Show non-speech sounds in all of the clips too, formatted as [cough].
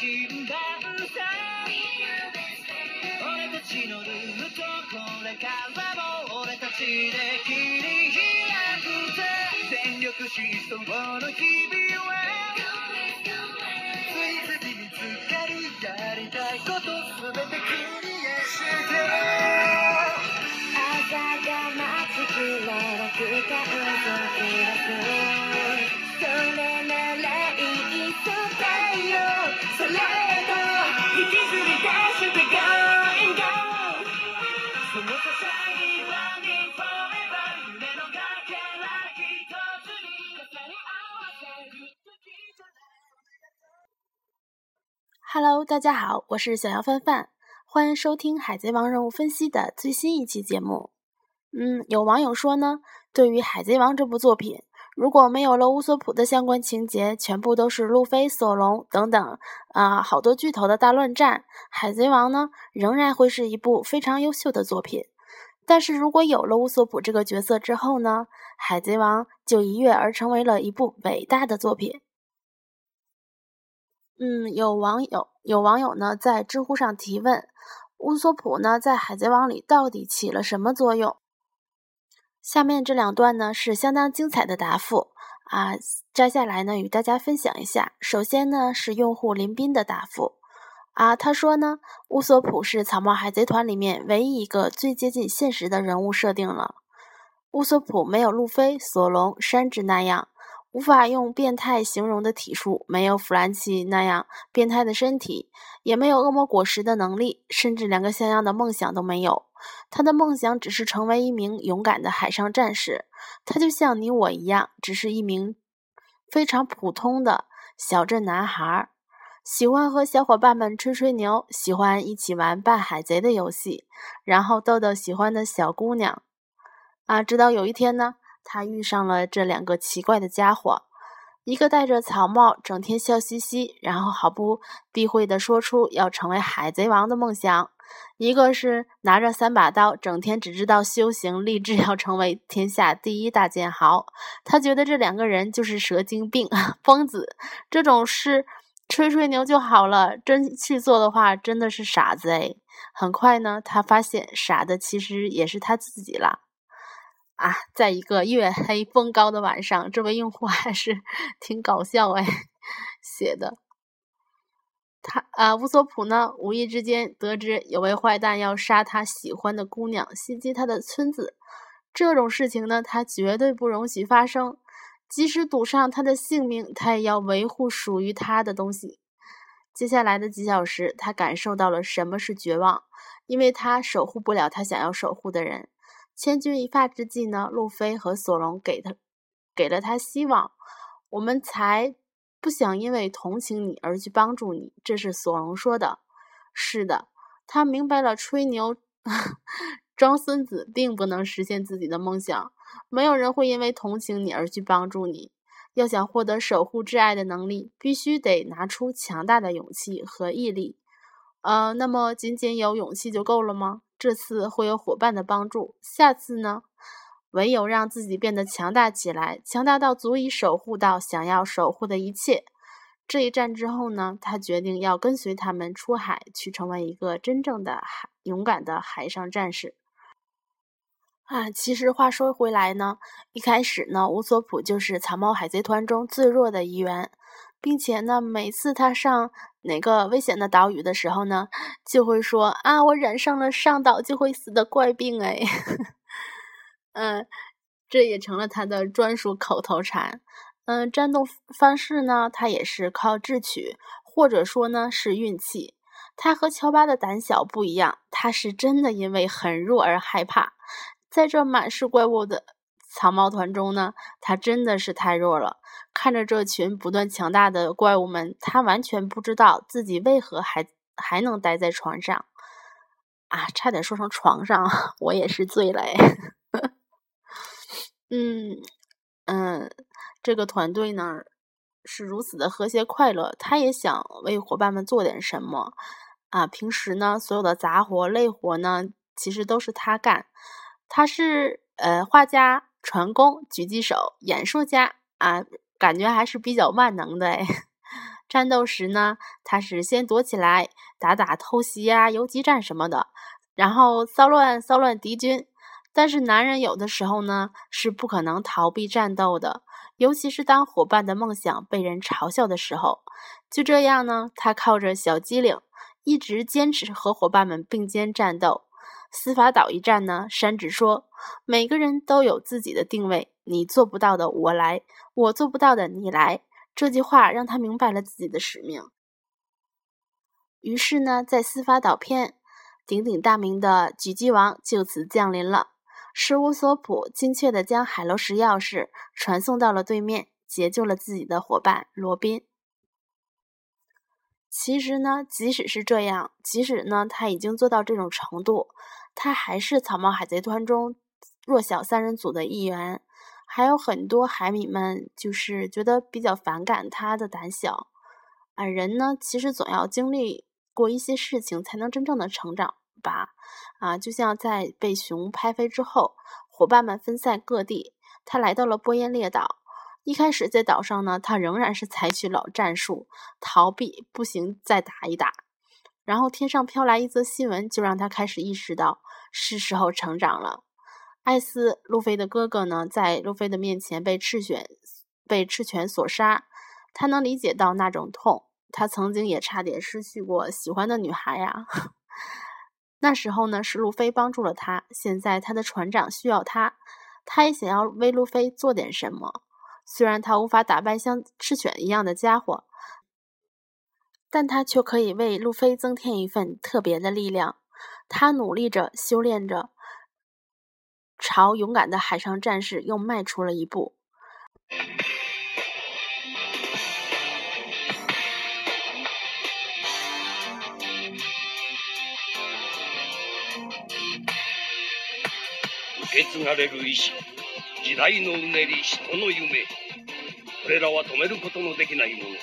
新番さ俺たちのルートこれからも俺たちで切り開くぜ全力疾走の日々は次々見つかる。やりたいことすべてクリアして朝が待ちきれなく感想いら Hello，大家好，我是小杨范范，欢迎收听《海贼王》人物分析的最新一期节目。嗯，有网友说呢，对于《海贼王》这部作品，如果没有了乌索普的相关情节，全部都是路飞、索隆等等啊、好多巨头的大乱战，《海贼王》呢仍然会是一部非常优秀的作品。但是如果有了乌索普这个角色之后呢，《海贼王》就一跃而成为了一部伟大的作品。嗯，有网友有网友呢在知乎上提问，乌索普呢在《海贼王》里到底起了什么作用？下面这两段呢是相当精彩的答复啊，摘下来呢与大家分享一下。首先呢是用户林斌的答复啊，他说呢，乌索普是草帽海贼团里面唯一一个最接近现实的人物设定了。乌索普没有路飞、索隆、山治那样无法用变态形容的体术，没有弗兰奇那样变态的身体，也没有恶魔果实的能力，甚至连个像样的梦想都没有。他的梦想只是成为一名勇敢的海上战士。他就像你我一样，只是一名非常普通的小镇男孩，喜欢和小伙伴们吹吹牛，喜欢一起玩扮海贼的游戏，然后逗逗喜欢的小姑娘。啊，直到有一天呢，他遇上了这两个奇怪的家伙，一个戴着草帽，整天笑嘻嘻，然后毫不避讳地说出要成为海贼王的梦想；一个是拿着三把刀，整天只知道修行，立志要成为天下第一大剑豪。他觉得这两个人就是蛇精病、疯子，这种事吹吹牛就好了，真去做的话，真的是傻子哎。很快呢，他发现傻的其实也是他自己啦。啊，在一个月黑风高的晚上，这位用户还是 [laughs] 挺搞笑哎，写的。他啊，乌索普呢，无意之间得知有位坏蛋要杀他喜欢的姑娘，袭击他的村子。这种事情呢，他绝对不容许发生，即使赌上他的性命，他也要维护属于他的东西。接下来的几小时，他感受到了什么是绝望，因为他守护不了他想要守护的人。千钧一发之际呢，路飞和索隆给他给了他希望，我们才不想因为同情你而去帮助你。这是索隆说的。是的，他明白了，吹牛装孙子并不能实现自己的梦想。没有人会因为同情你而去帮助你。要想获得守护挚爱的能力，必须得拿出强大的勇气和毅力。呃，那么仅仅有勇气就够了吗？这次会有伙伴的帮助，下次呢？唯有让自己变得强大起来，强大到足以守护到想要守护的一切。这一战之后呢，他决定要跟随他们出海，去成为一个真正的海勇敢的海上战士。啊，其实话说回来呢，一开始呢，乌索普就是草帽海贼团中最弱的一员，并且呢，每次他上哪个危险的岛屿的时候呢，就会说啊，我染上了上岛就会死的怪病哎，[laughs] 嗯，这也成了他的专属口头禅。嗯，战斗方式呢，他也是靠智取，或者说呢是运气。他和乔巴的胆小不一样，他是真的因为很弱而害怕。在这满是怪物的草帽团中呢，他真的是太弱了。看着这群不断强大的怪物们，他完全不知道自己为何还还能待在床上。啊，差点说成床上，[laughs] 我也是醉了哎。[laughs] 嗯嗯，这个团队呢是如此的和谐快乐，他也想为伙伴们做点什么啊。平时呢，所有的杂活累活呢，其实都是他干。他是呃画家、船工、狙击手、演说家啊，感觉还是比较万能的哎。[laughs] 战斗时呢，他是先躲起来打打偷袭呀、游击战什么的，然后骚乱骚乱敌军。但是男人有的时候呢是不可能逃避战斗的，尤其是当伙伴的梦想被人嘲笑的时候。就这样呢，他靠着小机灵，一直坚持和伙伴们并肩战斗。司法岛一战呢，山治说：“每个人都有自己的定位，你做不到的我来，我做不到的你来。”这句话让他明白了自己的使命。于是呢，在司法岛篇，鼎鼎大名的狙击王就此降临了。是乌索普精确地将海螺石钥匙传送到了对面，解救了自己的伙伴罗宾。其实呢，即使是这样，即使呢他已经做到这种程度，他还是草帽海贼团中弱小三人组的一员。还有很多海迷们就是觉得比较反感他的胆小。啊，人呢，其实总要经历过一些事情，才能真正的成长吧。啊，就像在被熊拍飞之后，伙伴们分散各地，他来到了波耶列岛。一开始在岛上呢，他仍然是采取老战术，逃避不行再打一打。然后天上飘来一则新闻，就让他开始意识到是时候成长了。艾斯，路飞的哥哥呢，在路飞的面前被赤犬被赤犬所杀，他能理解到那种痛。他曾经也差点失去过喜欢的女孩呀。[laughs] 那时候呢，是路飞帮助了他。现在他的船长需要他，他也想要为路飞做点什么。虽然他无法打败像赤犬一样的家伙，但他却可以为路飞增添一份特别的力量。他努力着，修炼着，朝勇敢的海上战士又迈出了一步。受け継がれる意志 時代のうねり人の夢。これらは止めることのできないものだ。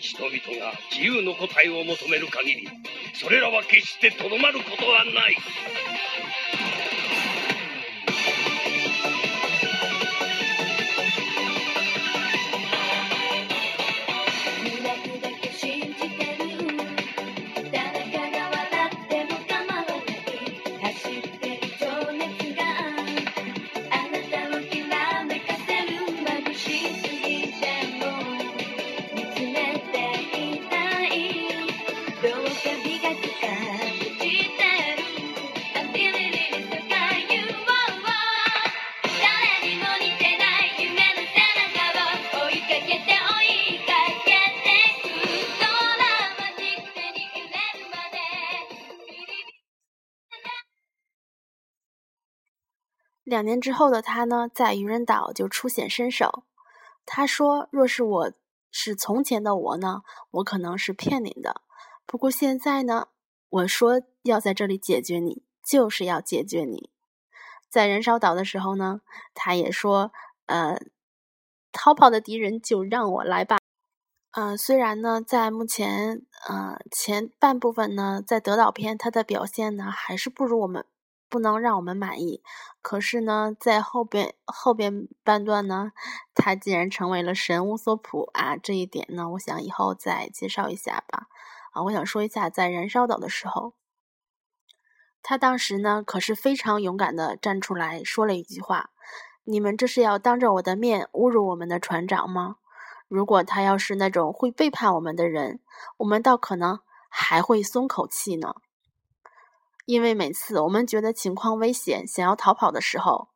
人々が自由の答えを求める限りそれらは決してとどまることはない。两年之后的他呢，在愚人岛就出显身手。他说：“若是我是从前的我呢，我可能是骗你的。不过现在呢，我说要在这里解决你，就是要解决你。”在燃烧岛的时候呢，他也说：“呃，逃跑的敌人就让我来吧。”呃，虽然呢，在目前呃前半部分呢，在德岛篇他的表现呢，还是不如我们，不能让我们满意。可是呢，在后边后边半段呢，他竟然成为了神乌索普啊！这一点呢，我想以后再介绍一下吧。啊，我想说一下，在燃烧岛的时候，他当时呢可是非常勇敢的站出来说了一句话：“你们这是要当着我的面侮辱我们的船长吗？如果他要是那种会背叛我们的人，我们倒可能还会松口气呢。”因为每次我们觉得情况危险，想要逃跑的时候，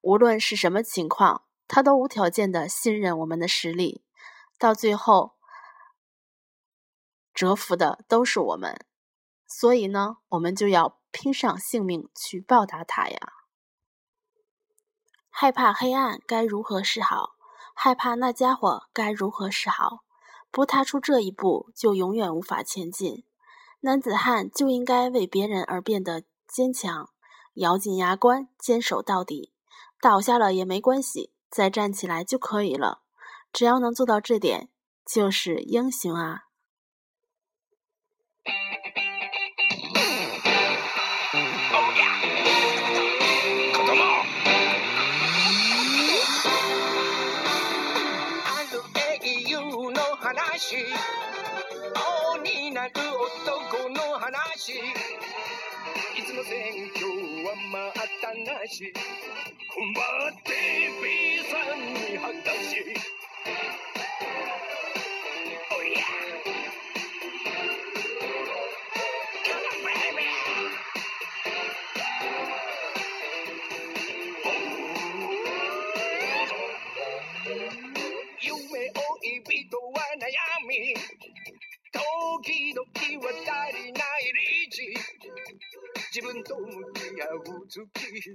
无论是什么情况，他都无条件的信任我们的实力，到最后折服的都是我们。所以呢，我们就要拼上性命去报答他呀！害怕黑暗该如何是好？害怕那家伙该如何是好？不踏出这一步，就永远无法前进。男子汉就应该为别人而变得坚强，咬紧牙关，坚守到底。倒下了也没关系，再站起来就可以了。只要能做到这点，就是英雄啊！になる男の話。いつも選挙は待ったなし困って B さんに果たし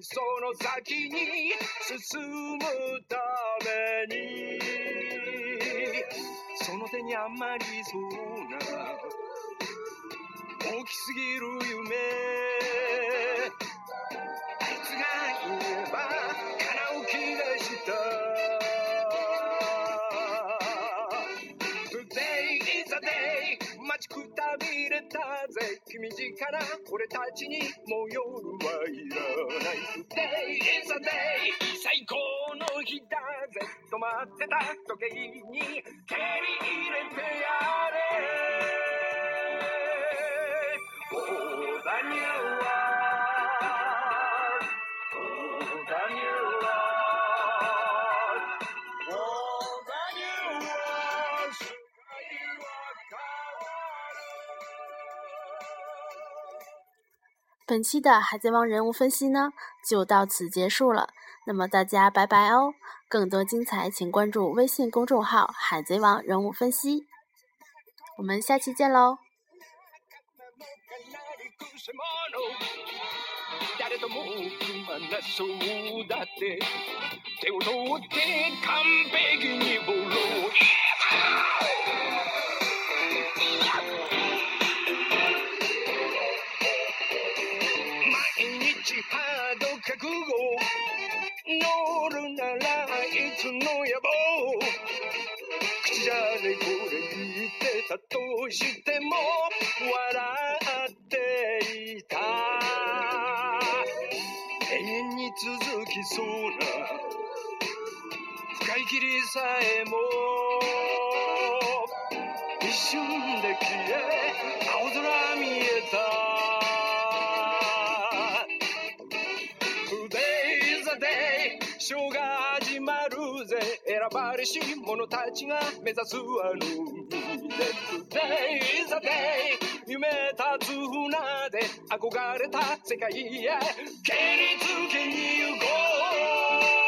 その先に進むために。その手にあまりそうな。大きすぎる夢。れたぜ君近な俺たちにもう夜はいらない。Today is a day 最高の日だぜ止まってた。時計に蹴り入れてやれ。Oh, the new world Oh, the 本期的海贼王人物分析呢，就到此结束了。那么大家拜拜哦！更多精彩，请关注微信公众号“海贼王人物分析”。我们下期见喽！[laughs] 誰とも組まなそうだって手を取って完璧にボロ 覚悟乗るならいつの野望口じゃねこれ言ってたとしても笑っていた永遠に続きそうな深い霧さえも一瞬で消え青空見えた選ばれし者たちが目指すあの Today is a day 夢立つ船で憧れた世界へ。蹴りつけに行こう